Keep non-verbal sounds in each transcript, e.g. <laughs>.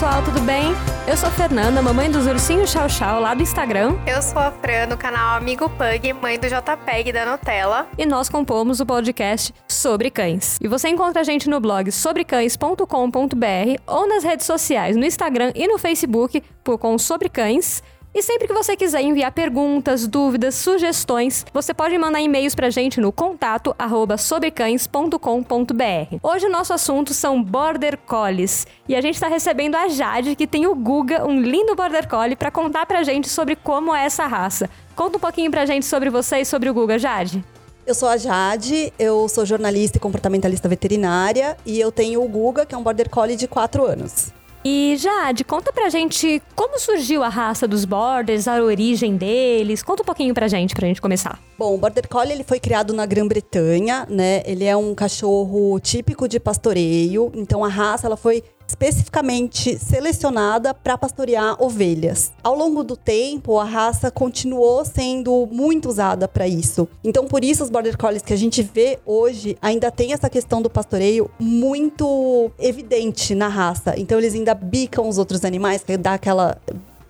Pessoal, tudo bem? Eu sou a Fernanda, mamãe dos ursinhos Chau Chau lá do Instagram. Eu sou a Fran, no canal Amigo Pug, mãe do JPEG da Nutella. E nós compomos o podcast Sobre Cães. E você encontra a gente no blog sobrecães.com.br ou nas redes sociais, no Instagram e no Facebook, por com Sobre Cães. E sempre que você quiser enviar perguntas, dúvidas, sugestões, você pode mandar e-mails pra gente no contato sobrecães.com.br. Hoje o nosso assunto são Border Collies. E a gente está recebendo a Jade, que tem o Guga, um lindo Border Collie, para contar pra gente sobre como é essa raça. Conta um pouquinho pra gente sobre você e sobre o Guga, Jade. Eu sou a Jade, eu sou jornalista e comportamentalista veterinária e eu tenho o Guga, que é um Border Collie de 4 anos. E Jade, conta pra gente como surgiu a raça dos Borders, a origem deles. Conta um pouquinho pra gente, pra gente começar. Bom, o Border Collie ele foi criado na Grã-Bretanha, né? Ele é um cachorro típico de pastoreio. Então a raça ela foi especificamente selecionada para pastorear ovelhas. Ao longo do tempo, a raça continuou sendo muito usada para isso. Então, por isso, os Border Collies que a gente vê hoje ainda tem essa questão do pastoreio muito evidente na raça. Então, eles ainda bicam os outros animais, dá aquela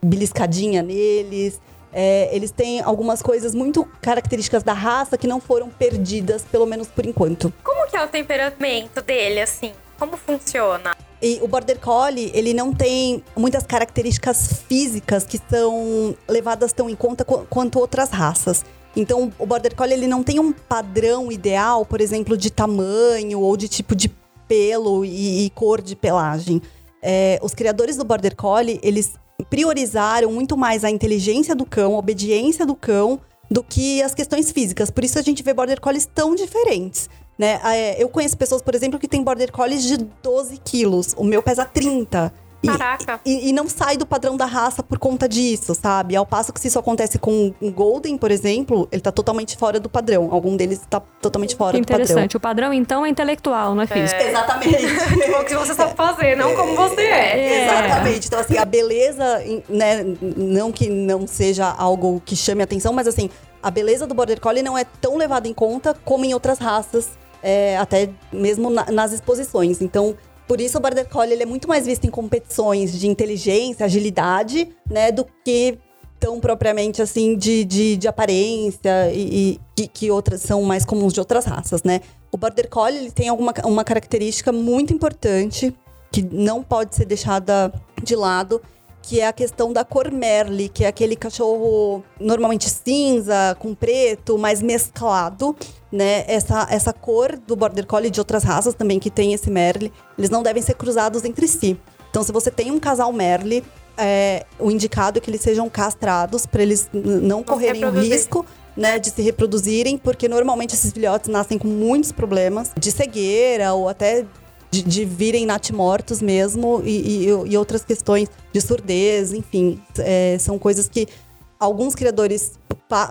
beliscadinha neles. É, eles têm algumas coisas muito características da raça que não foram perdidas, pelo menos por enquanto. Como que é o temperamento dele, assim? Como funciona? E o Border Collie, ele não tem muitas características físicas que são levadas tão em conta quanto outras raças. Então, o Border Collie, ele não tem um padrão ideal, por exemplo, de tamanho ou de tipo de pelo e, e cor de pelagem. É, os criadores do Border Collie, eles priorizaram muito mais a inteligência do cão, a obediência do cão, do que as questões físicas. Por isso a gente vê Border Collies tão diferentes. Né? É, eu conheço pessoas, por exemplo, que têm border collies de 12 quilos. O meu pesa 30. Caraca. E, e, não sai do padrão da raça por conta disso, sabe? Ao passo que se isso acontece com um Golden, por exemplo, ele tá totalmente fora do padrão. Algum deles tá totalmente fora do padrão. Interessante. O padrão, então, é intelectual, não é físico. É. Exatamente. <laughs> o que você sabe fazer, não como você é. é. Exatamente. Então, assim, a beleza, né? Não que não seja algo que chame atenção, mas assim, a beleza do Border Collie não é tão levada em conta como em outras raças é, até mesmo na, nas exposições. Então, por isso o Border Collie ele é muito mais visto em competições de inteligência, agilidade, né, do que tão propriamente assim de, de, de aparência e, e que, outras são mais comuns de outras raças, né? O Border Collie ele tem alguma, uma característica muito importante que não pode ser deixada de lado, que é a questão da cor Merle, que é aquele cachorro normalmente cinza, com preto, mais mesclado, né? Essa, essa cor do Border Collie de outras raças também que tem esse Merle, eles não devem ser cruzados entre si. Então, se você tem um casal Merle, é, o indicado é que eles sejam castrados para eles não correrem o risco né, de se reproduzirem, porque normalmente esses filhotes nascem com muitos problemas de cegueira ou até de, de virem natimortos mesmo e, e, e, outras questões de surdez, enfim. É, são coisas que alguns criadores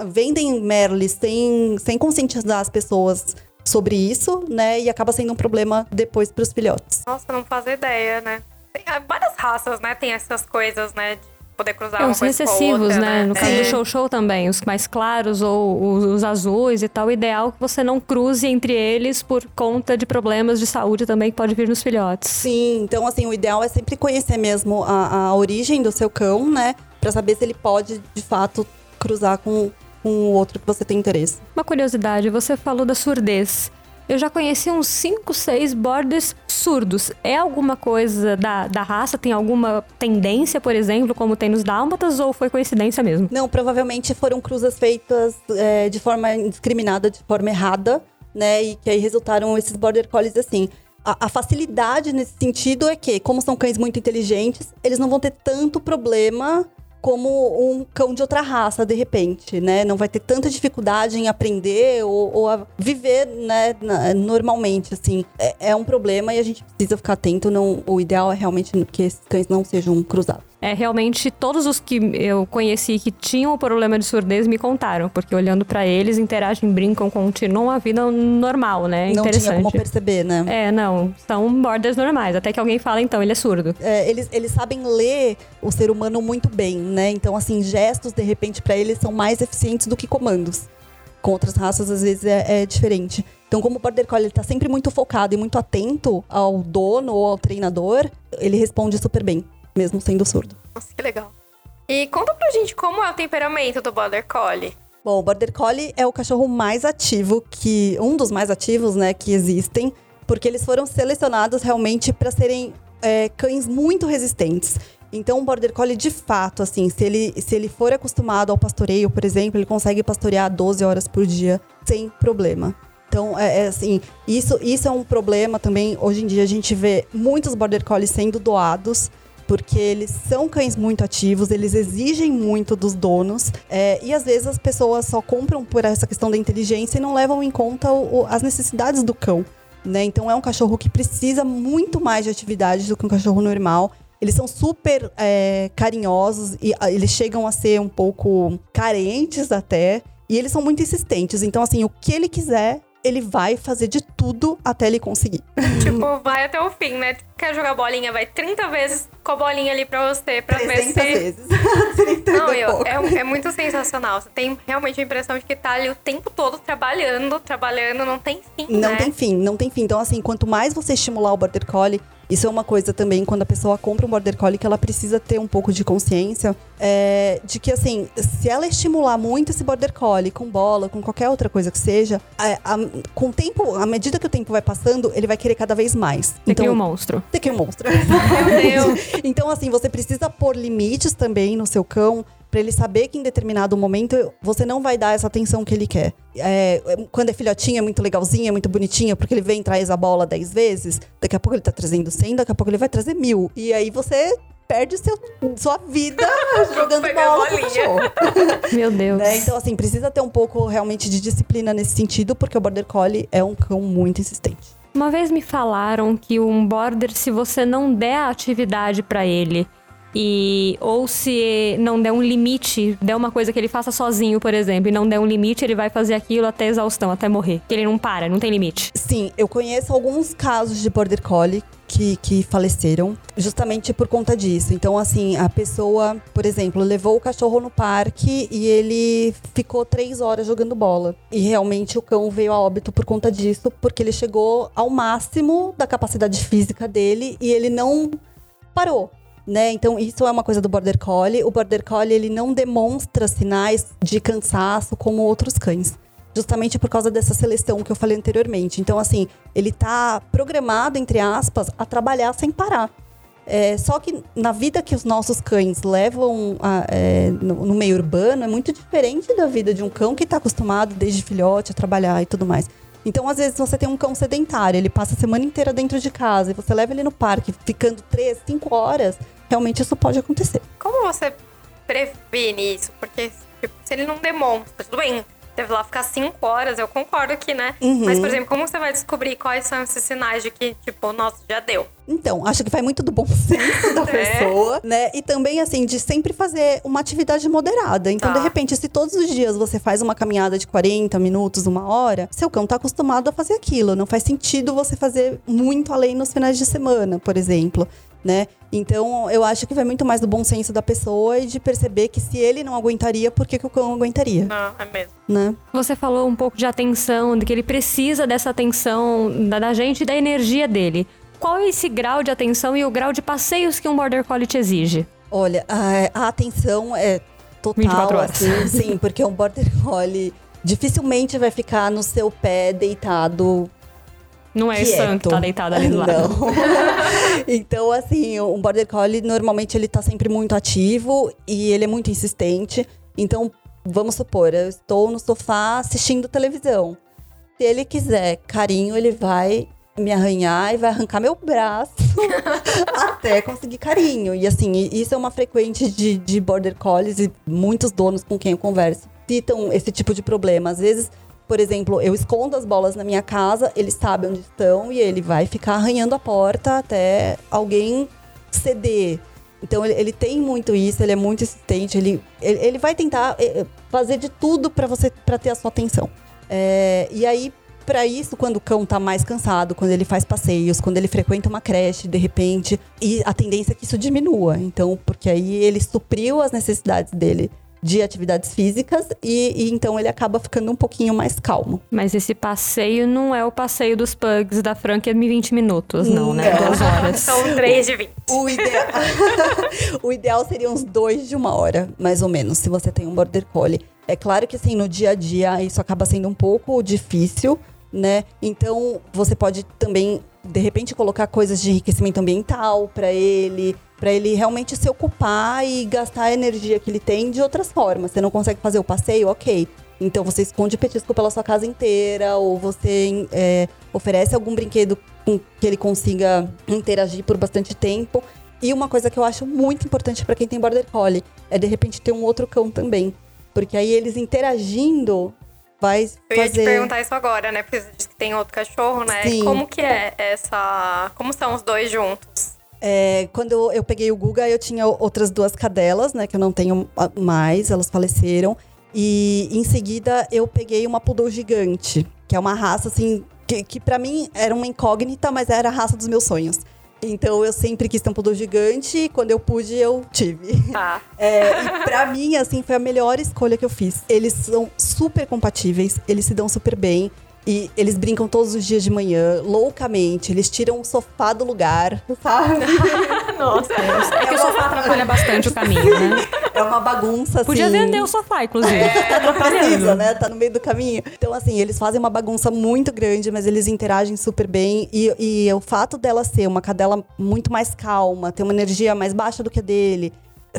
vendem Merle sem, sem conscientizar as pessoas sobre isso, né? E acaba sendo um problema depois para os filhotes. Nossa, não faz ideia, né? Tem, várias raças, né? Tem essas coisas, né? De poder cruzar é, os recessivos, outra, né? né? No caso é. do show show também, os mais claros ou os, os, azuis e tal. O ideal é que você não cruze entre eles por conta de problemas de saúde também que pode vir nos filhotes. Sim, então assim, o ideal é sempre conhecer mesmo a, a origem do seu cão, né? Pra saber se ele pode, de fato, cruzar com, com o outro que você tem interesse. Uma curiosidade, você falou da surdez. Eu já conheci uns 5, 6 borders surdos. É alguma coisa da, da raça? Tem alguma tendência, por exemplo, como tem nos dálmatas, ou foi coincidência mesmo? Não, provavelmente foram cruzas feitas é, de forma indiscriminada, de forma errada, né? E que aí resultaram esses border collies assim. A, a, facilidade nesse sentido é que, como são cães muito inteligentes, eles não vão ter tanto problema como um cão de outra raça, de repente, né? Não vai ter tanta dificuldade em aprender ou, ou a viver, né, normalmente, assim. É, é, um problema e a gente precisa ficar atento. Não, o ideal é realmente que esses cães não sejam cruzados. É, realmente, todos os que eu conheci que tinham o problema de surdez me contaram, porque olhando para eles, interagem, brincam, continuam a vida normal, né? Não tinha como perceber, né? É, não. São borders normais. Até que alguém fala, então, ele é surdo. É, eles, eles sabem ler o ser humano muito bem, né? Então, assim, gestos, de repente, para eles são mais eficientes do que comandos. Com outras raças, às vezes, é, é diferente. Então, como o Border Collie está sempre muito focado e muito atento ao dono ou ao treinador, ele responde super bem, mesmo sendo surdo. Nossa, que legal. E conta pra gente como é o temperamento do Border Collie. Bom, o Border Collie é o cachorro mais ativo que um dos mais ativos, né, que existem, porque eles foram selecionados realmente para serem é, cães muito resistentes. Então, o Border Collie, de fato, assim, se ele, se ele for acostumado ao pastoreio, por exemplo, ele consegue pastorear 12 horas por dia sem problema. Então, é, é, assim, isso, isso é um problema também. Hoje em dia, a gente vê muitos Border Collies sendo doados porque eles são cães muito ativos, eles exigem muito dos donos, é, e às vezes as pessoas só compram por essa questão da inteligência e não levam em conta o, as necessidades do cão. Né? Então é um cachorro que precisa muito mais de atividade do que um cachorro normal. Eles são super é, carinhosos e a, eles chegam a ser um pouco carentes até. E eles são muito insistentes. Então, assim, o que ele quiser, ele vai fazer de tudo até ele conseguir. Tipo, vai até o fim, né? Quer jogar bolinha, vai 30 vezes com a bolinha ali pra você, pra ver se... vezes. <laughs> Não, eu, é, é, muito sensacional. Você tem realmente a impressão de que tá ali o tempo todo trabalhando, trabalhando, não tem fim, Não né? tem fim, não tem fim. Então, assim, quanto mais você estimular o Border Collie, isso é uma coisa também, quando a pessoa compra um Border Collie, que ela precisa ter um pouco de consciência é, de que, assim, se ela estimular muito esse Border Collie com bola, com qualquer outra coisa que seja, a, a, com o tempo, à medida que o tempo vai passando, ele vai querer cada vez mais. Você então, cria um monstro. Você cria um monstro. <laughs> Meu Deus. então, assim, você precisa pôr limites também no seu cão para ele saber que em determinado momento você não vai dar essa atenção que ele quer. É, quando é filhotinho, é muito legalzinho, é muito bonitinho, porque ele vem e traz a bola 10 vezes, daqui a pouco ele tá trazendo 100, daqui a pouco ele vai trazer mil. E aí você perde seu, sua vida <laughs> jogando bola com o cachorro. <laughs> Meu Deus. Né? Então, assim, precisa ter um pouco realmente de disciplina nesse sentido, porque o Border Collie é um cão muito insistente. Uma vez me falaram que um border, se você não der a atividade para ele, e ou se não der um limite, der uma coisa que ele faça sozinho, por exemplo, e não der um limite, ele vai fazer aquilo até exaustão, até morrer. Que ele não para, não tem limite. Sim, eu conheço alguns casos de border collie que, que faleceram justamente por conta disso. Então, assim, a pessoa, por exemplo, levou o cachorro no parque e ele ficou três horas jogando bola. E realmente o cão veio a óbito por conta disso, porque ele chegou ao máximo da capacidade física dele e ele não parou. Né? Então, isso é uma coisa do Border Collie. O Border Collie, ele não demonstra sinais de cansaço como outros cães. Justamente por causa dessa seleção que eu falei anteriormente. Então, assim, ele tá programado, entre aspas, a trabalhar sem parar. É, só que na vida que os nossos cães levam a, é, no, no, meio urbano é muito diferente da vida de um cão que está acostumado desde filhote a trabalhar e tudo mais. Então, às vezes, você tem um cão sedentário, ele passa a semana inteira dentro de casa e você leva ele no parque ficando três, cinco horas, realmente isso pode acontecer. Como você previne isso? Porque tipo, se ele não demonstra, tudo bem, deve lá ficar cinco horas, eu concordo aqui, né? Uhum. Mas, por exemplo, como você vai descobrir quais são esses sinais de que, tipo, nossa, já deu? Então, acho que vai muito do bom <laughs> senso da <laughs> É. pessoa, né? E também, assim, de sempre fazer uma atividade moderada. Então, Tá. de repente, se todos os dias você faz uma caminhada de 40 minutos, uma hora, seu cão tá acostumado a fazer aquilo. Não faz sentido você fazer muito além nos finais de semana, por exemplo. Né? Então, eu acho que vai muito mais do bom senso da pessoa e de perceber que se ele não aguentaria, por que, que o cão aguentaria, Não, é mesmo. né? Você falou um pouco de atenção, de que ele precisa dessa atenção da, da gente e da energia dele. Qual é esse grau de atenção e o grau de passeios que um Border Collie te exige? Olha, a, a atenção é total, 24 horas. assim, sim, <laughs> porque um border collie dificilmente vai ficar no seu pé deitado Não é o quieto. Sam que tá deitado ali do lado. Não. <laughs> então, assim, um border collie normalmente ele tá sempre muito ativo e ele é muito insistente. Então, vamos supor, eu estou no sofá assistindo televisão. Se ele quiser carinho, ele vai me arranhar e vai arrancar meu braço <laughs> até conseguir carinho. E assim, isso é uma frequente de, de border collies e muitos donos com quem eu converso citam esse tipo de problema. Às vezes, por exemplo, eu escondo as bolas na minha casa, ele sabe onde estão e ele vai ficar arranhando a porta até alguém ceder. Então ele, ele tem muito isso, ele é muito insistente, ele, ele, ele vai tentar eh, fazer de tudo para você para ter a sua atenção. É, e aí, para isso, quando o cão tá mais cansado, quando ele faz passeios, quando ele frequenta uma creche, de repente, e a tendência é que isso diminua. Então, porque aí ele supriu as necessidades dele de atividades físicas e, e, então ele acaba ficando um pouquinho mais calmo. Mas esse passeio não é o passeio dos pugs da Frank em 20 minutos, não, né? Não. Duas horas. São três de 20. O ideal... <laughs> o ideal seria uns dois de uma hora, mais ou menos, se você tem um border collie. É claro que assim, no dia a dia isso acaba sendo um pouco difícil, né? Então você pode também de repente colocar coisas de enriquecimento ambiental para ele, para ele realmente se ocupar e gastar a energia que ele tem de outras formas. Você não consegue fazer o passeio, ok. Então você esconde petisco pela sua casa inteira, ou você é, oferece algum brinquedo com que ele consiga interagir por bastante tempo. E uma coisa que eu acho muito importante para quem tem border collie é de repente ter um outro cão também, porque aí eles interagindo vai fazer... Eu ia te perguntar isso agora, né? Porque você disse que tem outro cachorro, né? Sim. Como que é essa... Como são os dois juntos? É, quando eu, peguei o Guga, eu tinha outras duas cadelas, né? Que eu não tenho mais, elas faleceram. E em seguida eu peguei uma poodle gigante, que é uma raça assim que, que para mim era uma incógnita, mas era a raça dos meus sonhos. Então eu sempre quis ter um poodle gigante e quando eu pude, eu tive. Tá. <laughs> É, e pra mim, assim, foi a melhor escolha que eu fiz. Eles são super compatíveis, eles se dão super bem. E eles brincam todos os dias de manhã, loucamente. Eles tiram o sofá do lugar, sabe? <laughs> Nossa, é que o sofá atrapalha bastante o caminho, né? <laughs> É uma bagunça, assim. Podia vender o sofá, inclusive. É, tá atrapalhando. né? Tá no meio do caminho. Então, assim, eles fazem uma bagunça muito grande, mas eles interagem super bem. E, e o fato dela ser uma cadela muito mais calma, ter uma energia mais baixa do que a dele,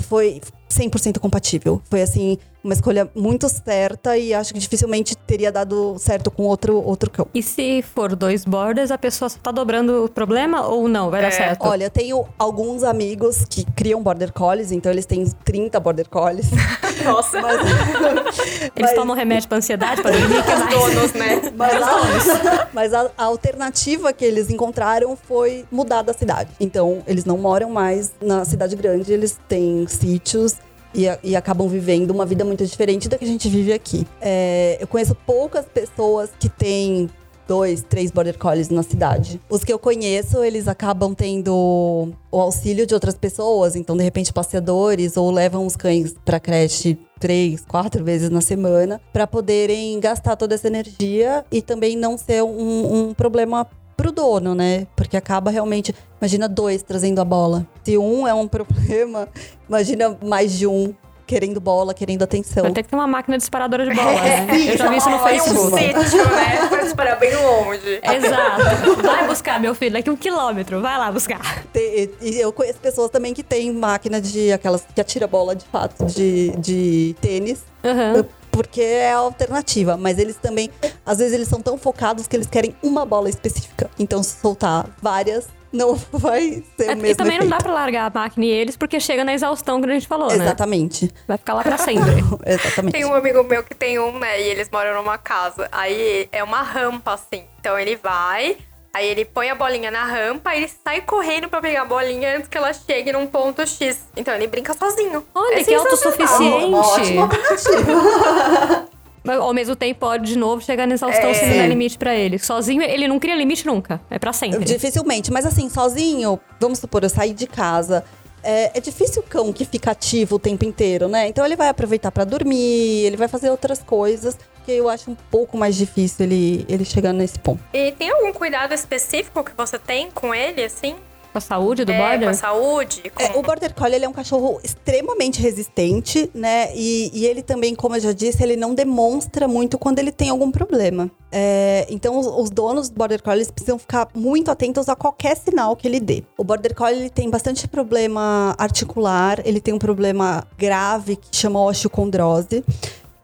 foi 100% compatível. Foi assim, uma escolha muito certa e acho que dificilmente teria dado certo com outro, outro cão. E se for dois borders, a pessoa só tá dobrando o problema ou não? Vai é. dar certo? Olha, eu tenho alguns amigos que criam border collies, então eles têm 30 border collies. <laughs> Nossa! Mas, <laughs> eles mas... tomam remédio pra ansiedade, pra dormir, que mais? donos, né? <laughs> Mas, a, mas a, a alternativa que eles encontraram foi mudar da cidade. Então, eles não moram mais na cidade grande, eles têm sítios e, e, acabam vivendo uma vida muito diferente da que a gente vive aqui. É, eu conheço poucas pessoas que têm dois, três border collies na cidade. Os que eu conheço, eles acabam tendo o auxílio de outras pessoas, então de repente passeadores ou levam os cães para creche três, quatro vezes na semana para poderem gastar toda essa energia e também não ser um, um problema pro dono, né? Porque acaba realmente. Imagina dois trazendo a bola. Se um é um <laughs> problema, imagina mais de um querendo bola, querendo atenção. Vai ter que ter uma máquina disparadora de bola, <laughs> né? Eu já vi isso no Facebook. um sítio, né? Pra disparar bem longe. <laughs> Exato. Vai buscar, meu filho, daqui um quilômetro. Vai lá buscar. E eu conheço pessoas também que têm máquina de aquelas que atira bola de fato, de, de tênis. Uhum porque é a alternativa. Mas eles também, às vezes, eles são tão focados que eles querem uma bola específica. Então, se soltar várias, não <laughs> vai ser é, o mesmo E também efeito. não dá pra largar a máquina e eles, porque chega na exaustão que a gente falou, né? Exatamente. Vai ficar lá pra sempre. <laughs> Exatamente. Tem um amigo meu que tem um, né? E eles moram numa casa. Aí é uma rampa, assim. Então ele vai, Aí ele põe a bolinha na rampa, e ele sai correndo para pegar a bolinha antes que ela chegue num ponto X. Então ele brinca sozinho. Olha, é que autossuficiente. Uma ótima alternativa. Ao mesmo tempo, pode de novo chegar na exaustão é. se não der limite para ele. Sozinho, ele não cria limite nunca. É para sempre. Dificilmente. Mas assim, sozinho, vamos supor, eu saí de casa. É, é, difícil o cão que fica ativo o tempo inteiro, né? Então ele vai aproveitar para dormir, ele vai fazer outras coisas que eu acho um pouco mais difícil ele, ele chegar nesse ponto. E tem algum cuidado específico que você tem com ele, assim? Com a saúde do é, Border? Com a saúde. Com... É, o Border Collie ele é um cachorro extremamente resistente, né? E, e, ele também, como eu já disse, ele não demonstra muito quando ele tem algum problema. É, então, os, os, donos do Border Collie precisam ficar muito atentos a qualquer sinal que ele dê. O Border Collie ele tem bastante problema articular, ele tem um problema grave que chama osteocondrose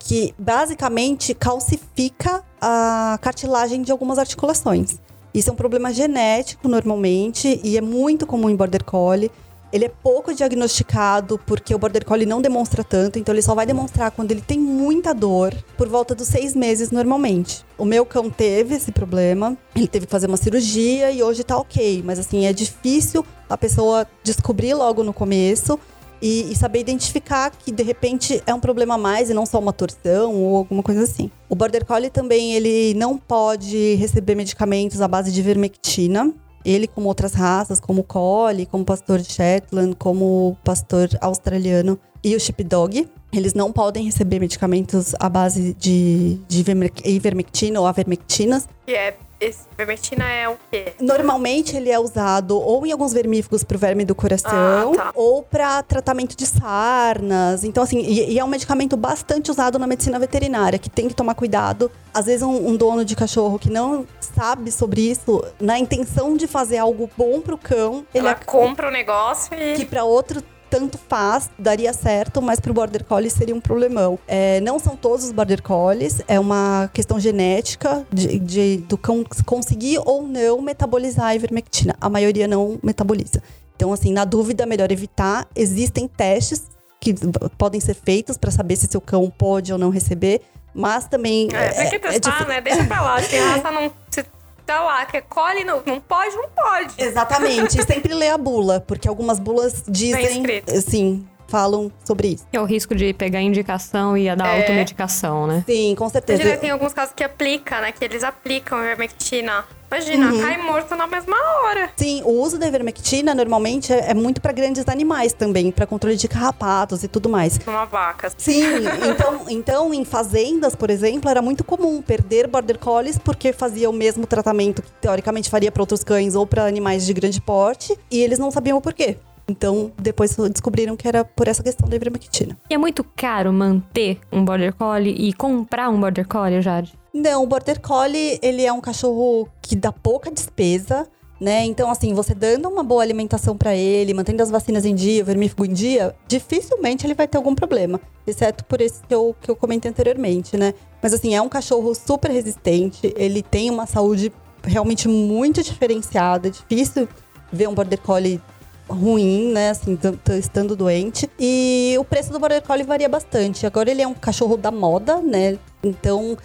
que basicamente calcifica a cartilagem de algumas articulações. Isso é um problema genético normalmente e é muito comum em border collie. Ele é pouco diagnosticado porque o border collie não demonstra tanto, então ele só vai demonstrar quando ele tem muita dor por volta dos seis meses normalmente. O meu cão teve esse problema, ele teve que fazer uma cirurgia e hoje tá ok, mas assim é difícil a pessoa descobrir logo no começo e, e, saber identificar que de repente é um problema a mais e não só uma torção ou alguma coisa assim. O Border Collie também ele não pode receber medicamentos à base de vermectina. Ele, como outras raças, como o Collie, como o pastor Shetland, como o pastor australiano e o Sheepdog, Eles não podem receber medicamentos à base de, de ivermectina ou avermectinas. E é esse vermectina é o quê? Normalmente ele é usado ou em alguns vermífugos para o verme do coração Ah, tá. ou para tratamento de sarnas. Então, assim, e, e é um medicamento bastante usado na medicina veterinária, que tem que tomar cuidado. Às vezes, um, um dono de cachorro que não sabe sobre isso, na intenção de fazer algo bom pro cão, ele Ela ac- compra o negócio e. que para outro tanto faz, daria certo, mas para o border collie seria um problemão. É, não são todos os border collies, é uma questão genética de, de- do cão conseguir ou não metabolizar a ivermectina. A maioria não metaboliza. Então, assim, na dúvida, melhor evitar. Existem testes que podem ser feitos para saber se seu cão pode ou não receber, mas também É, tem que é testar, difí- né? Deixa pra lá. <laughs> Se a raça não. Se tá lá, que colhe, não, não pode, não pode. Exatamente. E <laughs> sempre lê a bula, porque algumas bulas dizem, escrito. assim, falam sobre isso. É o risco de pegar indicação e a dar É. automedicação, né? Sim, com certeza. Imagina, tem alguns casos que aplica, né? Que eles aplicam ivermectina. Imagina, Uhum. cai morto na mesma hora. Sim, o uso da ivermectina normalmente é, é muito para grandes animais também, para controle de carrapatos e tudo mais. Numa vaca. Sim, então, então em fazendas, por exemplo, era muito comum perder border collies porque fazia o mesmo tratamento que teoricamente faria para outros cães ou para animais de grande porte e eles não sabiam o porquê. Então, depois descobriram que era por essa questão da ivermectina. E é muito caro manter um Border Collie e comprar um Border Collie, Jade? Não, o Border Collie, ele é um cachorro que dá pouca despesa, né? Então, assim, você dando uma boa alimentação pra ele, mantendo as vacinas em dia, o vermífugo em dia, dificilmente ele vai ter algum problema. Exceto por esse que eu, que eu comentei anteriormente, né? Mas, assim, é um cachorro super resistente, ele tem uma saúde realmente muito diferenciada. É difícil ver um Border Collie ruim, né? Assim, estando doente. E o preço do Border Collie varia bastante. Agora ele é um cachorro da moda, né? Então.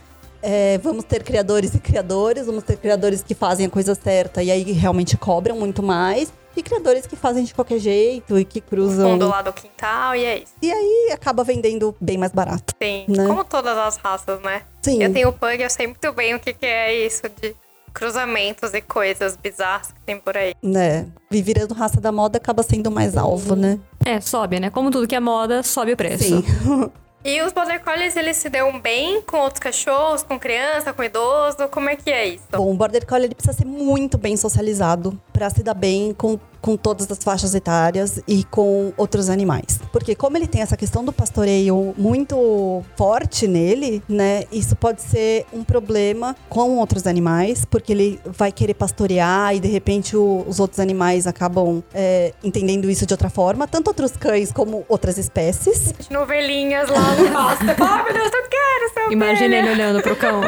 É, vamos ter criadores e criadores, vamos ter criadores que fazem a coisa certa e aí realmente cobram muito mais, e criadores que fazem de qualquer jeito e que cruzam. Fundo lá do quintal e é isso. E aí acaba vendendo bem mais barato. Sim, Né? como todas as raças, né? Sim. Eu tenho pug, eu sei muito bem o que, que é isso de cruzamentos e coisas bizarras que tem por aí. Né? E virando raça da moda acaba sendo mais alvo, né? É, sobe, né? Como tudo que é moda, sobe o preço. Sim. <laughs> E os Border Collies, eles se dão bem com outros cachorros, com criança, com idoso? Como é que é isso? Bom, o Border Collie ele precisa ser muito bem socializado para se dar bem com, com todas as faixas etárias e com outros animais. Porque como ele tem essa questão do pastoreio muito forte nele, né? Isso pode ser um problema com outros animais, porque ele vai querer pastorear e de repente o- os outros animais acabam é, entendendo isso de outra forma, tanto outros cães como outras espécies. Imagina ovelhinhas lá no pasto. Ai, meu Deus, eu quero ser Imagina ovelha. ele olhando pro cão.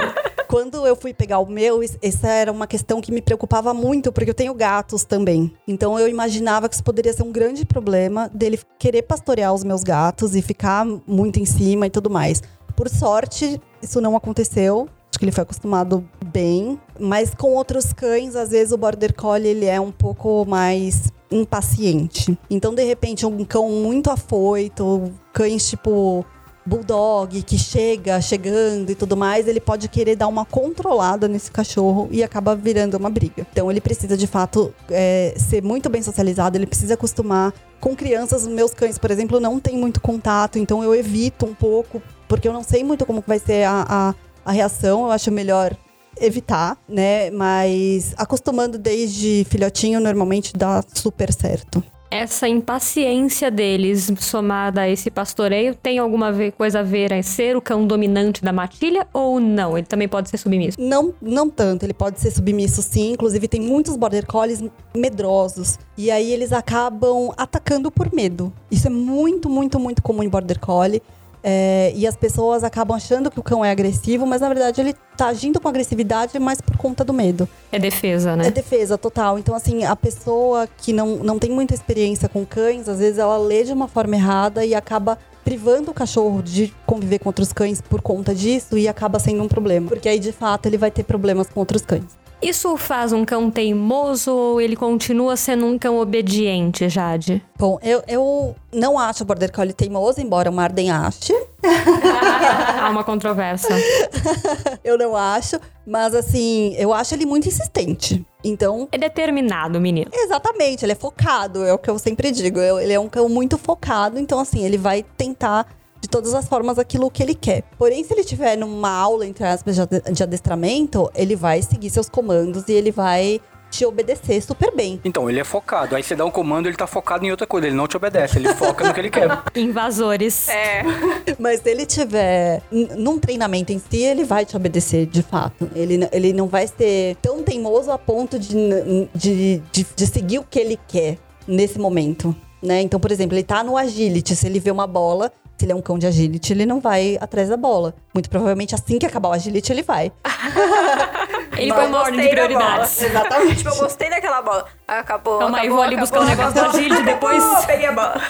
Quando eu fui pegar o meu, es- essa era uma questão que me preocupava muito, porque eu tenho gatos também. Então eu imaginava que isso poderia ser um grande problema dele querer pastorear os meus gatos e ficar muito em cima e tudo mais. Por sorte, isso não aconteceu. Acho que ele foi acostumado bem. Mas com outros cães, às vezes o Border Collie ele é um pouco mais impaciente. Então, de repente, um cão muito afoito, cães tipo bulldog que chega chegando e tudo mais, ele pode querer dar uma controlada nesse cachorro e acaba virando uma briga. Então ele precisa de fato é, ser muito bem socializado, ele precisa acostumar com crianças. Meus cães, por exemplo, não tem muito contato, então eu evito um pouco, porque eu não sei muito como vai ser a, a, a reação. Eu acho melhor evitar, né? Mas acostumando desde filhotinho, normalmente dá super certo. Essa impaciência deles, somada a esse pastoreio, tem alguma coisa a ver em ser o cão dominante da matilha ou não? Ele também pode ser submisso. Não, não tanto, ele pode ser submisso sim. Inclusive, tem muitos border collies medrosos. E aí eles acabam atacando por medo. Isso é muito, muito, muito comum em border collie. É, e as pessoas acabam achando que o cão é agressivo, mas na verdade ele tá agindo com agressividade mais por conta do medo. É defesa, né? É defesa total. Então, assim, a pessoa que não, não tem muita experiência com cães, às vezes ela lê de uma forma errada e acaba privando o cachorro de conviver com outros cães por conta disso e acaba sendo um problema. Porque aí, de fato, ele vai ter problemas com outros cães. Isso faz um cão teimoso ou ele continua sendo um cão obediente, Jade? Bom, eu, eu não acho o Border Collie teimoso, embora o Marden ache. <laughs> Há uma controvérsia. <laughs> eu não acho. Mas, assim, eu acho ele muito insistente. Então, É determinado, menino. Exatamente, ele é focado, é o que eu sempre digo. Ele é um cão muito focado, então assim, ele vai tentar de todas as formas aquilo que ele quer. Porém, se ele tiver numa aula, entre aspas, de adestramento, ele vai seguir seus comandos e ele vai te obedecer super bem. Então, ele é focado. Aí você dá um comando, ele tá focado em outra coisa. Ele não te obedece, ele foca no que ele quer. <laughs> Invasores. É. <laughs> Mas se ele tiver num treinamento em si, ele vai te obedecer de fato. Ele, ele não vai ser tão teimoso a ponto de, de, de, de seguir o que ele quer nesse momento. Né? Então, por exemplo, ele tá no agility, se ele vê uma bola, se ele é um cão de agility, ele não vai atrás da bola. Muito provavelmente assim que acabar o agility, ele vai. <laughs> ele põe uma ordem de prioridades. Exatamente. tipo, eu gostei daquela bola. Acabou. Calma aí, vou ali buscar um negócio do agility depois. peguei a bola.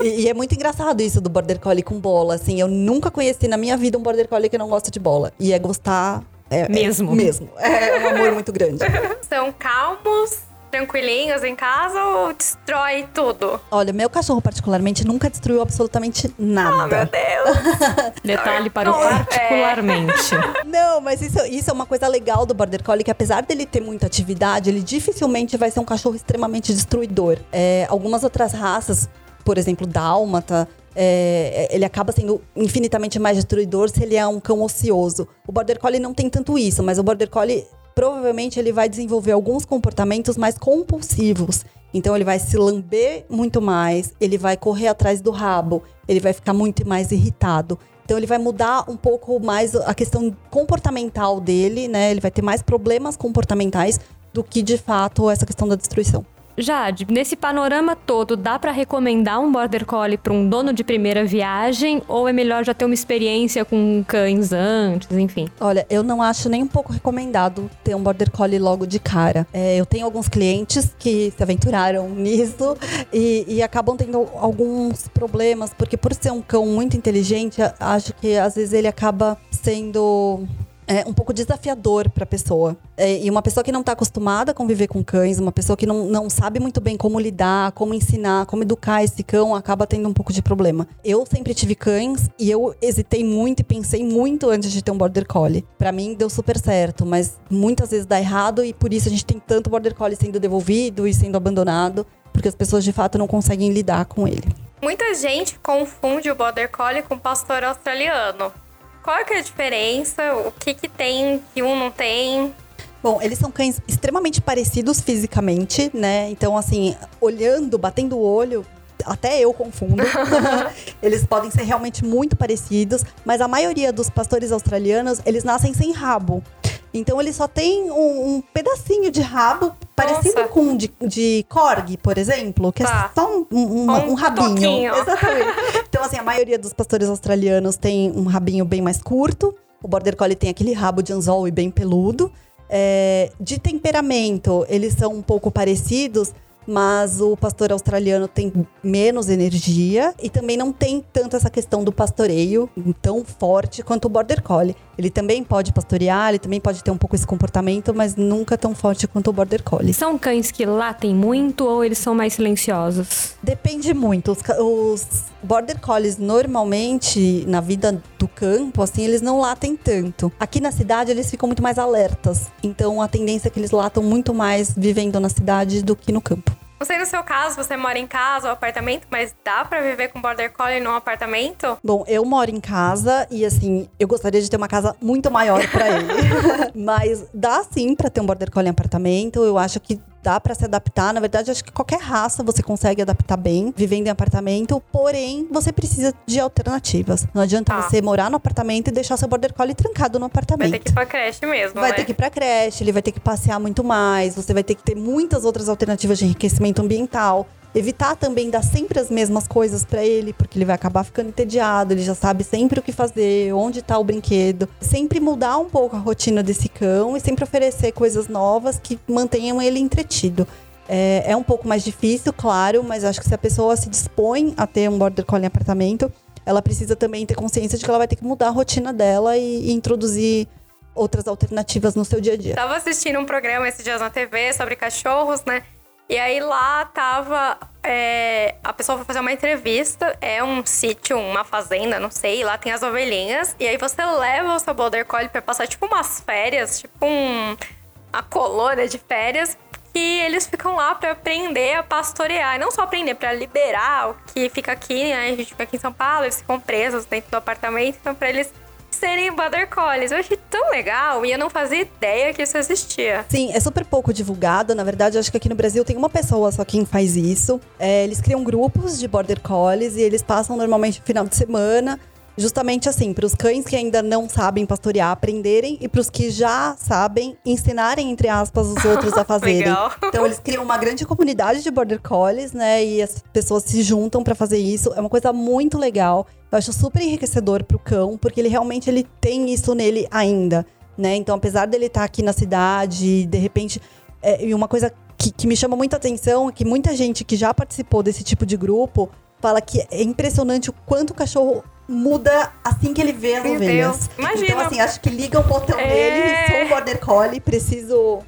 e, e, é muito engraçado isso do Border Collie com bola. Assim, eu nunca conheci na minha vida um Border Collie que não gosta de bola. E é gostar. É, mesmo. É, mesmo. É um amor muito grande. São calmos tranquilinhos em casa ou destrói tudo? Olha, meu cachorro particularmente nunca destruiu absolutamente nada. Oh, meu Deus. <laughs> Detalhe para o particularmente. <laughs> Não, mas isso, isso é uma coisa legal do Border Collie, que apesar dele ter muita atividade, ele dificilmente vai ser um cachorro extremamente destruidor. É, algumas outras raças, por exemplo, dálmata, é, ele acaba sendo infinitamente mais destruidor se ele é um cão ocioso. O Border Collie não tem tanto isso, mas o Border Collie provavelmente ele vai desenvolver alguns comportamentos mais compulsivos. Então ele vai se lamber muito mais, ele vai correr atrás do rabo, ele vai ficar muito mais irritado. Então ele vai mudar um pouco mais a questão comportamental dele, né? Ele vai ter mais problemas comportamentais do que de fato essa questão da destruição. Jade, nesse panorama todo, dá para recomendar um Border Collie para um dono de primeira viagem ou é melhor já ter uma experiência com cães antes, enfim? Olha, eu não acho nem um pouco recomendado ter um Border Collie logo de cara. É, eu tenho alguns clientes que se aventuraram <laughs> nisso e, e acabam tendo alguns problemas, porque por ser um cão muito inteligente, acho que às vezes ele acaba sendo é um pouco desafiador para a pessoa. É, e uma pessoa que não está acostumada a conviver com cães, uma pessoa que não, não sabe muito bem como lidar, como ensinar, como educar esse cão, acaba tendo um pouco de problema. Eu sempre tive cães e eu hesitei muito e pensei muito antes de ter um border collie. Para mim deu super certo, mas muitas vezes dá errado e por isso a gente tem tanto border collie sendo devolvido e sendo abandonado, porque as pessoas de fato não conseguem lidar com ele. Muita gente confunde o border collie com pastor australiano. Qual é, é a diferença? O que que tem que um não tem? Bom, eles são cães extremamente parecidos fisicamente, né? Então, assim, olhando, batendo o olho, até eu confundo. <laughs> eles podem ser realmente muito parecidos, mas a maioria dos pastores australianos, eles nascem sem rabo. Então ele só tem um, um pedacinho de rabo parecido Nossa. com de, de corgi, por exemplo, que é tá. é só um, um, um, um rabinho. Toquinho. <laughs> Exatamente. Então, assim, a maioria dos pastores australianos tem um rabinho bem mais curto. O Border Collie tem aquele rabo de anzol e bem peludo. É, de temperamento, eles são um pouco parecidos, mas o pastor australiano tem menos energia e também não tem tanto essa questão do pastoreio tão forte quanto o border collie. Ele também pode pastorear, ele também pode ter um pouco esse comportamento, mas nunca tão forte quanto o border collie. São cães que latem muito ou eles são mais silenciosos? Depende muito. Os, os border collies normalmente na vida do campo, assim, eles não latem tanto. Aqui na cidade eles ficam muito mais alertas. Então a tendência é que eles latam muito mais vivendo na cidade do que no campo. Não sei no seu caso, você mora em casa ou apartamento, mas dá para viver com border collie num apartamento? Bom, eu moro em casa e assim, eu gostaria de ter uma casa muito maior para ele. <laughs> mas dá sim para ter um border collie em apartamento. Eu acho que dá para se adaptar. Na verdade, acho que qualquer raça você consegue adaptar bem, vivendo em apartamento. Porém, você precisa de alternativas. Não adianta ah. você morar no apartamento e deixar seu border collie trancado no apartamento. Vai ter que ir pra creche mesmo, Vai né? ter que ir pra creche, ele vai ter que passear muito mais. Você vai ter que ter muitas outras alternativas de enriquecimento ambiental. Evitar também dar sempre as mesmas coisas para ele, porque ele vai acabar ficando entediado, ele já sabe sempre o que fazer, onde tá o brinquedo. Sempre mudar um pouco a rotina desse cão e sempre oferecer coisas novas que mantenham ele entretido. É, é um pouco mais difícil, claro, mas acho que se a pessoa se dispõe a ter um border collie em apartamento, ela precisa também ter consciência de que ela vai ter que mudar a rotina dela e, e introduzir outras alternativas no seu dia a dia. Tava assistindo um programa esses dias na TV sobre cachorros, né? E aí lá tava. É, a pessoa foi fazer uma entrevista. É um sítio, uma fazenda, não sei. Lá tem as ovelhinhas. E aí você leva o seu Border Collie pra passar tipo umas férias, tipo um, uma colônia de férias que eles ficam lá pra aprender a pastorear. E não só aprender, pra liberar o que fica aqui, né? A gente fica aqui em São Paulo, eles ficam presos dentro do apartamento, então pra eles serem border collies. Eu achei tão legal e eu não fazia ideia que isso existia. Sim, é super pouco divulgado. Na verdade, acho que aqui no Brasil tem uma pessoa só quem faz isso. É, eles criam grupos de border collies e eles passam normalmente no final de semana. Justamente assim, para os cães que ainda não sabem pastorear aprenderem e para os que já sabem ensinarem, entre aspas, os outros a <laughs> fazerem. Legal. Então eles criam uma grande comunidade de border collies, né? E as pessoas se juntam para fazer isso. É uma coisa muito legal. Eu acho super enriquecedor pro cão, porque ele realmente ele tem isso nele ainda, né? Então, apesar dele estar aqui na cidade, de repente, é, e uma coisa que, que me chama muita atenção é que muita gente que já participou desse tipo de grupo fala que é impressionante o quanto o cachorro muda assim que ele vê as Meu ovelhas. Deus, imagina. Então, assim, acho que liga o botão É. dele, sou um border collie, preciso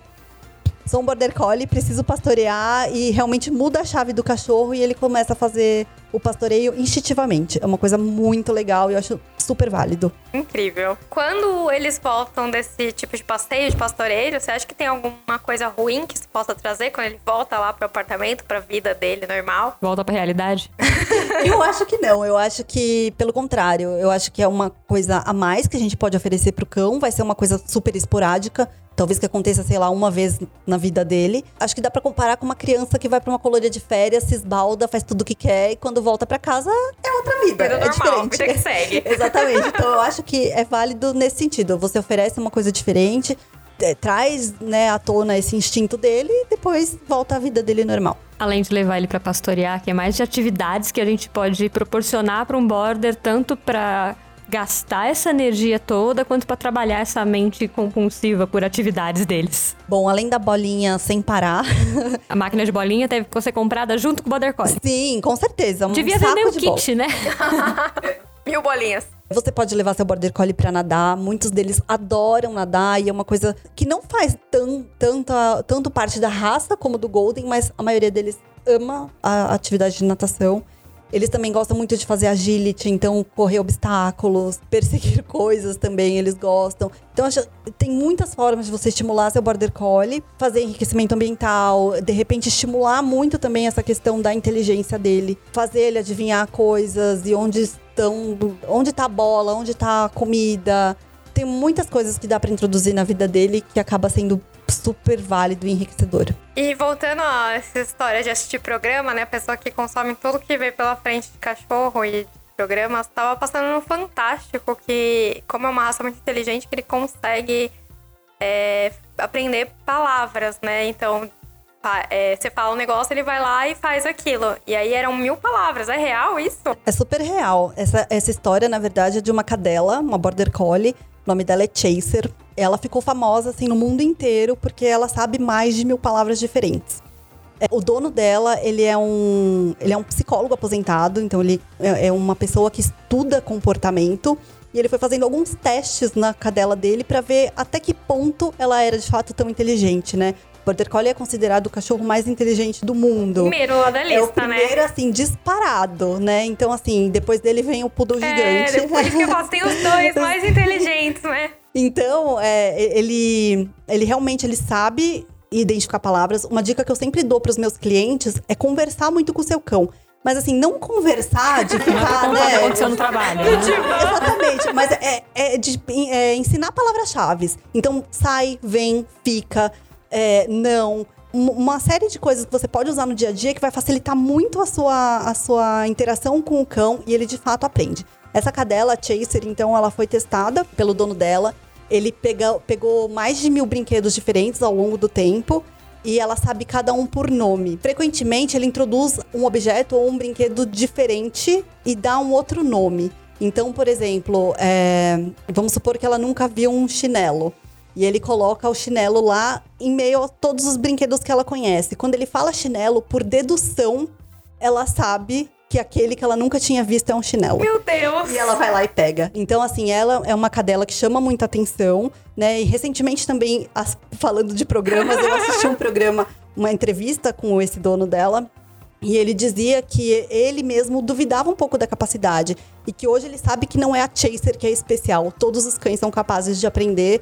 sou um border collie, preciso pastorear e realmente muda a chave do cachorro e ele começa a fazer o pastoreio instintivamente. É uma coisa muito legal e eu acho super válido. Incrível. Quando eles voltam desse tipo de passeio, de pastoreio, você acha que tem alguma coisa ruim que se possa trazer quando ele volta lá pro apartamento, pra vida dele normal? Volta pra realidade. <laughs> Eu acho que não, eu acho que, pelo contrário, eu acho que é uma coisa a mais que a gente pode oferecer pro cão, vai ser uma coisa super esporádica. Talvez que aconteça, sei lá, uma vez na vida dele. Acho que dá pra comparar com uma criança que vai pra uma colônia de férias, se esbalda, faz tudo o que quer e quando volta pra casa é outra vida. Vida é normal, diferente. vida que segue. <laughs> Exatamente. Então eu acho que é válido nesse sentido. Você oferece uma coisa diferente, é, traz né, à tona esse instinto dele e depois volta à vida dele normal. Além de levar ele pra pastorear, que é mais de atividades que a gente pode proporcionar pra um border, tanto pra gastar essa energia toda, quanto pra trabalhar essa mente compulsiva por atividades deles. Bom, além da bolinha sem parar, <laughs> A máquina de bolinha teve que ser comprada junto com o border collie. sim, com certeza. Um Devia saco vender o de bola. kit, né? <laughs> Mil bolinhas. Você pode levar seu border collie pra nadar. Muitos deles adoram nadar e é uma coisa que não faz tão, tanta, tanto parte da raça como do golden, mas a maioria deles ama a atividade de natação. Eles também gostam muito de fazer agility, então correr obstáculos, <laughs> perseguir coisas também eles gostam. Então acho, tem muitas formas de você estimular seu border collie, fazer enriquecimento ambiental, de repente estimular muito também essa questão da inteligência dele, fazer ele adivinhar coisas e onde estão, onde tá a bola, onde tá a comida. Tem muitas coisas que dá pra introduzir na vida dele que acaba sendo super válido e enriquecedor. E voltando a essa história de assistir programa, né? A pessoa que consome tudo que vê pela frente de cachorro e programas, tava passando no Fantástico que, como é uma raça muito inteligente, que ele consegue é, aprender palavras, né? Então, é, você fala um negócio, ele vai lá e faz aquilo. E aí eram mil palavras. É real isso? É super real. Essa, essa história, na verdade, é de uma cadela, uma border collie. O nome dela é Chaser. Ela ficou famosa, assim, no mundo inteiro porque ela sabe mais de mil palavras diferentes. É, O dono dela, ele é um, ele é um psicólogo aposentado, então ele é é uma pessoa que estuda comportamento. E ele foi fazendo alguns testes na cadela dele pra ver até que ponto ela era de fato tão inteligente, né? Border Collie é considerado o cachorro mais inteligente do mundo. Primeiro lá da É o lista, primeiro, né? assim, disparado, né? Então, assim, depois dele vem o poodle É, gigante. depois que eu faço, tem os dois mais <laughs> inteligentes, né? Então, é, ele, ele realmente ele sabe identificar palavras. Uma dica que eu sempre dou para os meus clientes é conversar muito com o seu cão. Mas assim, não conversar de <laughs> Não é ficar, contar o que né? aconteceu no trabalho. <laughs> né? Exatamente, mas é, é de é, ensinar palavras-chave. Então, sai, vem, fica, é, não. Um- Uma série de coisas que você pode usar no dia a dia que vai facilitar muito a sua, a sua interação com o cão e ele de fato aprende. Essa cadela, a Chaser, então, ela foi testada pelo dono dela. Ele pega, pegou mais de mil brinquedos diferentes ao longo do tempo e ela sabe cada um por nome. Frequentemente, ele introduz um objeto ou um brinquedo diferente e dá um outro nome. Então, por exemplo, é, vamos supor que ela nunca viu um chinelo. E ele coloca o chinelo lá em meio a todos os brinquedos que ela conhece. Quando ele fala chinelo, por dedução, ela sabe que aquele que ela nunca tinha visto é um chinelo. Meu Deus! E ela vai lá e pega. Então, assim, ela é uma cadela que chama muita atenção, né? E recentemente também, as- falando de programas, eu assisti um programa, uma entrevista com esse dono dela. E ele dizia que ele mesmo duvidava um pouco da capacidade. E que hoje ele sabe que não é a Chaser que é especial. Todos os cães são capazes de aprender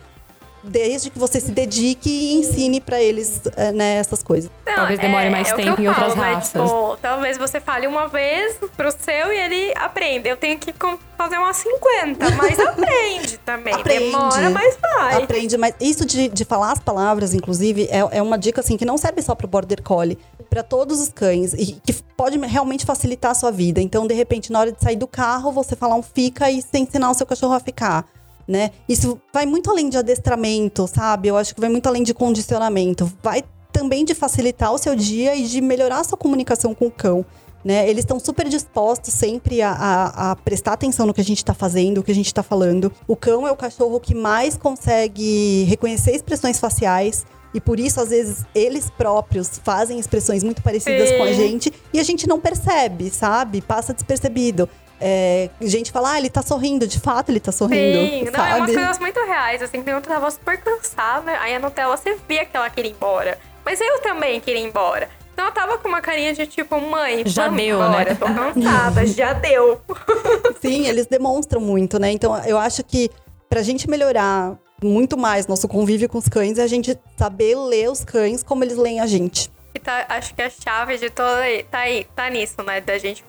desde que você se dedique e ensine pra eles é, né, essas coisas. Não, Talvez demore mais é o que tempo em outras falo, né? raças. Tipo, talvez você fale uma vez pro seu e ele aprende. Eu tenho que fazer umas 50, mas <laughs> aprende também. Aprende. Demora, mas vai. Aprende, mas isso de, de falar as palavras, inclusive, é, é uma dica assim que não serve só pro Border Collie, pra todos os cães e que pode realmente facilitar a sua vida. Então, de repente, na hora de sair do carro, você falar um fica e você ensinar o seu cachorro a ficar. Né? Isso vai muito além de adestramento, sabe? Eu acho que vai muito além de condicionamento. Vai também de facilitar o seu dia e de melhorar a sua comunicação com o cão. Né? Eles estão super dispostos sempre a, a- a prestar atenção no que a gente está fazendo, o que a gente está falando. O cão é o cachorro que mais consegue reconhecer expressões faciais. E por isso, às vezes, eles próprios fazem expressões muito parecidas com a gente e a gente não percebe, sabe? Passa despercebido. É, gente fala, ah, ele tá sorrindo, de fato ele tá sorrindo. Sim, não, é umas sabe? coisas muito reais. Assim, tem outra tava super cansada. Aí a Nutella você via que ela queria ir embora. Mas eu também queria ir embora. Então eu tava com uma carinha de tipo, mãe, Já vamos deu, embora. né? Tô cansada, já deu. <laughs> Sim, eles demonstram muito, né? Então, eu acho que pra gente melhorar muito mais nosso convívio com os cães é a gente saber ler os cães como eles leem a gente. E tá, acho que a chave de toda tá, aí, tá nisso, né? Da gente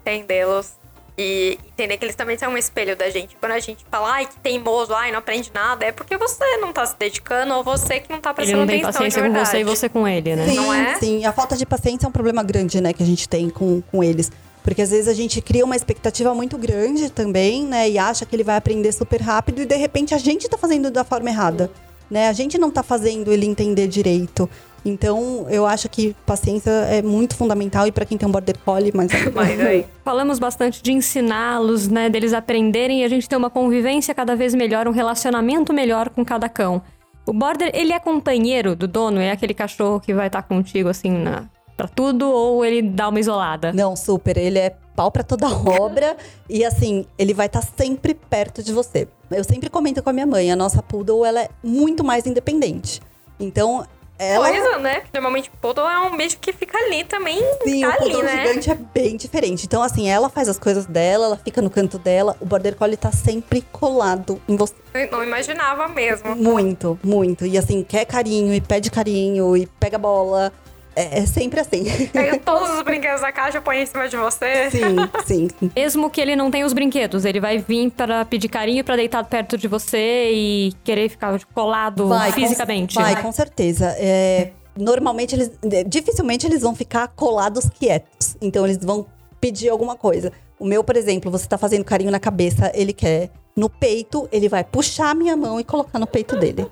entendê-los e entender que eles também são um espelho da gente. Quando a gente fala, ai, que teimoso, ai, não aprende nada, é porque você não tá se dedicando ou você que não tá Ele prestando não tem atenção paciência com você e você com ele, né? Sim, Não é? sim. A falta de paciência é um problema grande, né, que a gente tem com, com eles. Porque às vezes a gente cria uma expectativa muito grande também, né? E acha que ele vai aprender super rápido e de repente a gente tá fazendo da forma errada. Né? A gente não tá fazendo ele entender direito. Então, eu acho que paciência é muito fundamental e pra quem tem um border collie, mas Mas aí. Falamos bastante de ensiná-los, né? Deles aprenderem e a gente ter uma convivência cada vez melhor, um relacionamento melhor com cada cão. O Border, ele é companheiro do dono? É aquele cachorro que vai estar contigo, assim, na, pra tudo? Ou ele dá uma isolada? Não, super. Ele é pau pra toda <laughs> obra. e assim, ele vai estar sempre perto de você. Eu sempre comento com a minha mãe, a nossa poodle, ela é muito mais independente. Então, ela... Coisa, né? Normalmente poodle é um bicho que fica ali também. Sim, tá o ali, poodle né? gigante é bem diferente. Então, assim, ela faz as coisas dela, ela fica no canto dela. O Border Collie tá sempre colado em você. Eu Não imaginava mesmo. Muito, muito. E assim, quer carinho, e pede carinho, e pega bola. É, é sempre assim. <laughs> Pega todos os brinquedos da caixa e põe em cima de você. sim, sim. Mesmo que ele não tenha os brinquedos, ele vai vir para pedir carinho, pra deitar perto de você e querer ficar colado Vai, com- fisicamente. vai, com certeza. É, normalmente, eles. Dificilmente eles vão ficar colados quietos. Então, eles vão pedir alguma coisa. O meu, por exemplo, você tá fazendo carinho na cabeça, ele quer. No peito, ele vai puxar a minha mão e colocar no peito dele.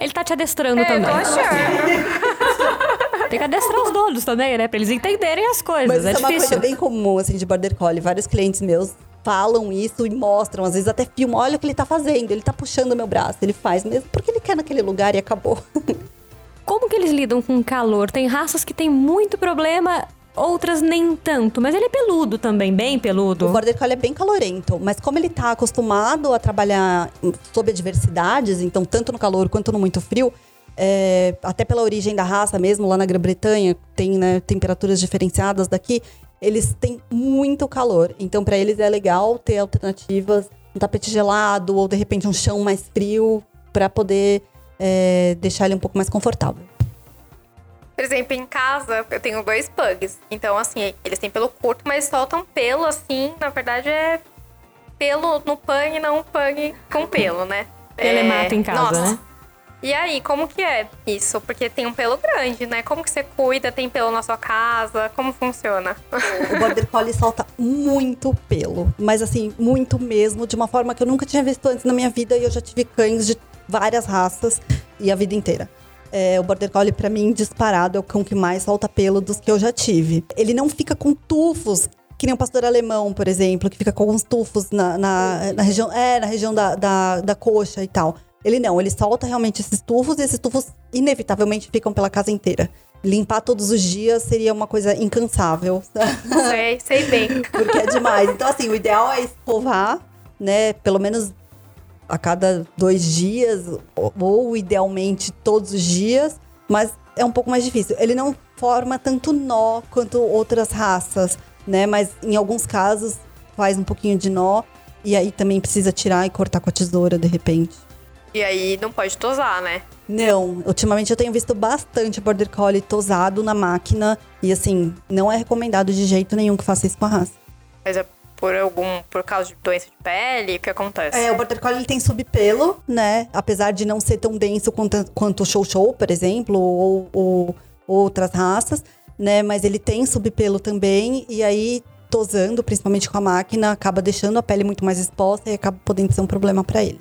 Ele tá te adestrando É, tô também. achando. <laughs> Tem que adestrar os donos também, né? Pra eles entenderem as coisas. Mas é isso é uma difícil. coisa bem comum, assim, de border collie. Vários clientes meus falam isso e mostram, às vezes até filmam. Olha o que ele tá fazendo, ele tá puxando o meu braço. Ele faz mesmo porque ele quer naquele lugar e acabou. <laughs> Como que eles lidam com calor? Tem raças que tem muito problema, outras nem tanto. Mas ele é peludo também, bem O peludo. Border Collie é bem calorento, mas como ele tá acostumado a trabalhar sob adversidades, então tanto no calor quanto no muito frio, é, até pela origem da raça mesmo, lá na Grã-Bretanha, tem né, temperaturas diferenciadas daqui, eles têm muito calor. Então para eles é legal ter alternativas, um tapete gelado ou de repente um chão mais frio para poder é, deixar ele um pouco mais confortável. Por exemplo, em casa, eu tenho dois pugs. Então, assim, eles têm pelo curto, mas soltam pelo, assim. Na verdade, é pelo no pug não um pug com pelo, né? Ele é mato em casa, nossa. né? E aí, como que é isso? Porque tem um pelo grande, né? Como que você cuida? Tem pelo na sua casa? Como funciona? O Border Collie solta muito pelo, mas assim, muito mesmo, de uma forma que eu nunca tinha visto antes na minha vida e eu já tive cães de várias raças e a vida inteira. É, o Border Collie, pra mim, disparado, é o cão que mais solta pelo dos que eu já tive. Ele não fica com tufos, que nem o pastor alemão, por exemplo, que fica com alguns tufos na, na, na região, é, na região da, da, da coxa e tal. Ele não, ele solta realmente esses tufos e esses tufos inevitavelmente ficam pela casa inteira. Limpar todos os dias seria uma coisa incansável. sei, sei bem. <laughs> Porque é demais. Então, assim, o ideal é escovar, né? Pelo menos a cada dois dias, ou, ou idealmente todos os dias, mas é um pouco mais difícil. Ele não forma tanto nó quanto outras raças, né? Mas em alguns casos faz um pouquinho de nó. E aí também precisa tirar e cortar com a tesoura, de repente. E aí não pode tosar, né? Não, ultimamente eu tenho visto bastante Border Collie tosado na máquina. E assim, não é recomendado de jeito nenhum que faça isso com a raça. Mas é por algum. por causa de doença de pele? O que acontece? É, o Border Collie ele tem subpelo, né? Apesar de não ser tão denso quanto, quanto o Show Show, por exemplo, ou, ou outras raças, né? Mas ele tem subpelo também. E aí, tosando, principalmente com a máquina, acaba deixando a pele muito mais exposta e acaba podendo ser um problema para ele.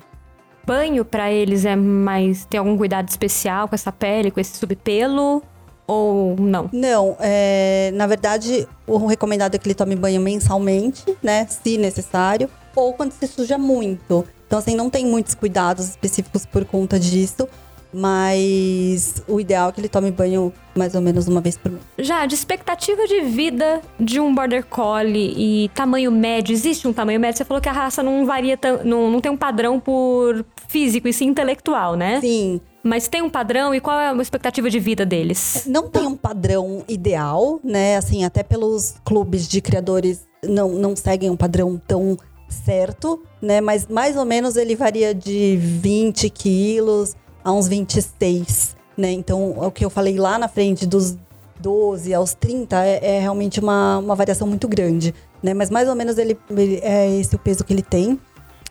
Banho pra eles é mais. Tem algum cuidado especial com essa pele, com esse subpelo? Ou não? Não, é, na verdade, o recomendado é que ele tome banho mensalmente, né? Se necessário, ou quando se suja muito. Então, assim, não tem muitos cuidados específicos por conta disso. Mas o ideal é que ele tome banho mais ou menos uma vez por mês. Já, de expectativa de vida de um Border Collie e tamanho médio, existe um tamanho médio? Você falou que a raça não varia, não, não tem um padrão por físico e sim intelectual, né? Sim, Mas tem um padrão e qual é a expectativa de vida deles? não tem um padrão ideal, né? Assim, até pelos clubes de criadores não, não seguem um padrão tão certo, né? Mas mais ou menos ele varia de 20 quilos a uns 26, né? Então, o que eu falei lá na frente dos 12 aos 30 é, é realmente uma, uma variação muito grande, né? Mas mais ou menos ele, ele- é esse o peso que ele tem.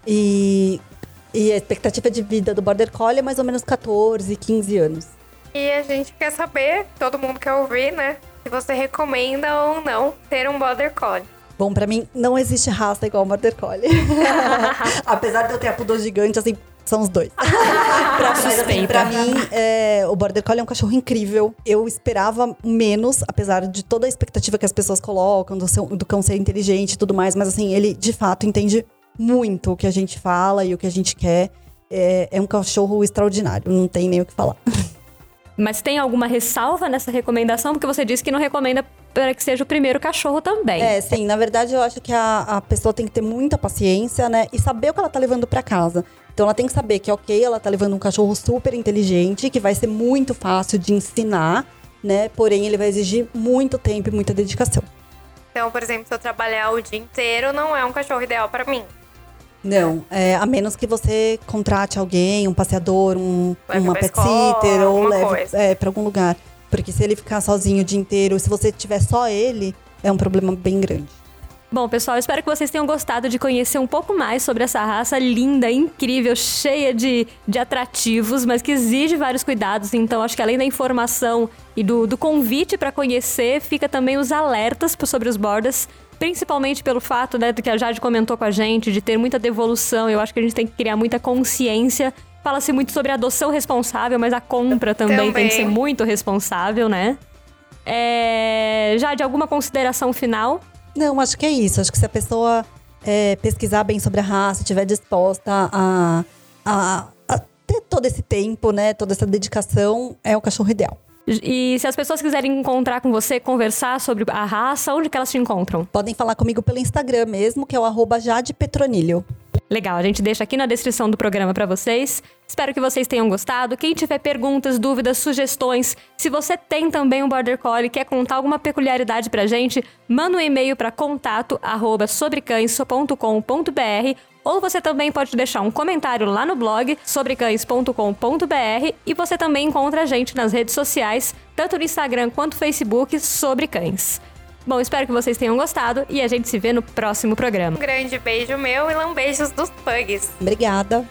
E, e a expectativa de vida do Border Collie é mais ou menos 14, 15 anos. E a gente quer saber, todo mundo quer ouvir, né? Se você recomenda ou não ter um Border Collie. Bom, pra mim não existe raça igual o Border Collie. <laughs> <laughs> Apesar de eu ter a pudor gigante, assim, são os dois. <laughs> pra, mas, assim, pra mim, é, o Border Collie é um cachorro incrível. Eu esperava menos, apesar de toda a expectativa que as pessoas colocam, do, seu- do cão ser inteligente e tudo mais. Mas assim, ele de fato entende muito o que a gente fala e o que a gente quer. É, é um cachorro extraordinário, não tem nem o que falar. <laughs> Mas tem alguma ressalva nessa recomendação? Porque você disse que não recomenda para que seja o primeiro cachorro também. É, sim, na verdade eu acho que a, a pessoa tem que ter muita paciência, né? E saber o que ela tá levando pra casa. Então ela tem que saber que, ok, ela tá levando um cachorro super inteligente, que vai ser muito fácil de ensinar, né? Porém, ele vai exigir muito tempo e muita dedicação. Então, por exemplo, se eu trabalhar o dia inteiro, não é um cachorro ideal pra mim. Não, é, a menos que você contrate alguém, um passeador, um, uma pet escola, sitter, ou leve é, pra algum lugar. Porque se ele ficar sozinho o dia inteiro, se você tiver só ele, é um problema bem grande. Bom, pessoal, espero que vocês tenham gostado de conhecer um pouco mais sobre essa raça linda, incrível, cheia de, de atrativos, mas que exige vários cuidados. Então, acho que além da informação e do, do convite para conhecer, fica também os alertas sobre os bordas, principalmente pelo fato, né, do que a Jade comentou com a gente, de ter muita devolução. Eu acho que a gente tem que criar muita consciência. Fala-se muito sobre adoção responsável, mas a compra também, tem Também. que ser muito responsável, né? É... Jade, alguma consideração final? Não, acho que é isso. Acho que se a pessoa é, pesquisar bem sobre a raça, estiver disposta a, a, a ter todo esse tempo, né, toda essa dedicação, é o cachorro ideal. E se as pessoas quiserem encontrar com você, conversar sobre a raça, onde que elas te encontram? Podem falar comigo pelo Instagram mesmo, que é o arroba Jade Petronilho. Legal, a gente deixa aqui na descrição do programa pra vocês. Espero que vocês tenham gostado. Quem tiver perguntas, dúvidas, sugestões, se você tem também um Border Collie e quer contar alguma peculiaridade pra gente, manda um e-mail para contato arroba sobrecães.com.br ou você também pode deixar um comentário lá no blog sobrecães.com.br e você também encontra a gente nas redes sociais, tanto no Instagram quanto no Facebook, Sobre Cães. Bom, espero que vocês tenham gostado e a gente se vê no próximo programa. Um grande beijo meu e lambejos dos pugs. Obrigada.